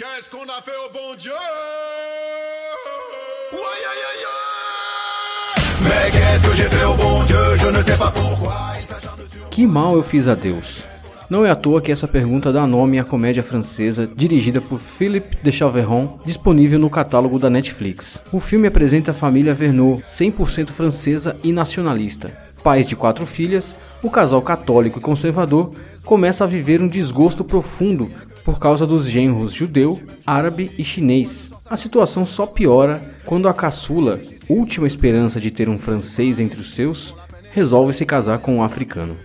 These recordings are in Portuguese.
Qu'est-ce qu'on a fait au bon Dieu Mais qu'est-ce que j'ai fait au bon Dieu Je ne sais pas pourquoi il s'acharne sur Que mal eu fiz a Deus? Não é à toa que essa pergunta dá nome à comédia francesa dirigida por Philippe de Chaveron, disponível no catálogo da Netflix. O filme apresenta a família Verneau, 100% francesa e nacionalista. Pais de quatro filhas, o casal católico e conservador começa a viver um desgosto profundo por causa dos genros judeu, árabe e chinês. A situação só piora quando a caçula, última esperança de ter um francês entre os seus, resolve se casar com um africano.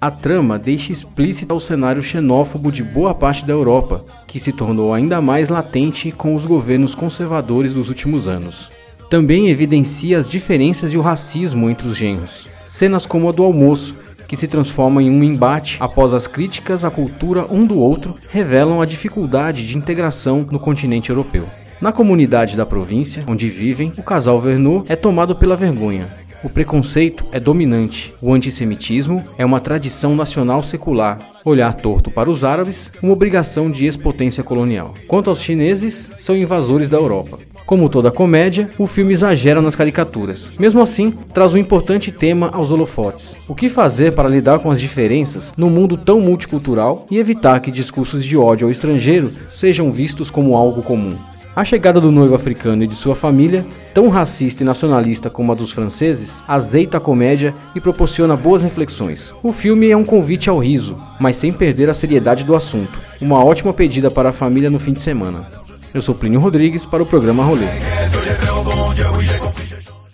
A trama deixa explícita o cenário xenófobo de boa parte da Europa, que se tornou ainda mais latente com os governos conservadores dos últimos anos. Também evidencia as diferenças e o racismo entre os genros. Cenas como a do almoço, que se transforma em um embate após as críticas à cultura um do outro, revelam a dificuldade de integração no continente europeu. Na comunidade da província, onde vivem, o casal Verneau é tomado pela vergonha, o preconceito é dominante. O antissemitismo é uma tradição nacional secular. Olhar torto para os árabes, uma obrigação de ex-potência colonial. Quanto aos chineses, são invasores da Europa. Como toda comédia, o filme exagera nas caricaturas. Mesmo assim, traz um importante tema aos holofotes. O que fazer para lidar com as diferenças num mundo tão multicultural e evitar que discursos de ódio ao estrangeiro sejam vistos como algo comum? A chegada do noivo africano e de sua família, tão racista e nacionalista como a dos franceses, azeita a comédia e proporciona boas reflexões. O filme é um convite ao riso, mas sem perder a seriedade do assunto. Uma ótima pedida para a família no fim de semana. Eu sou Plínio Rodrigues para o programa Rolê.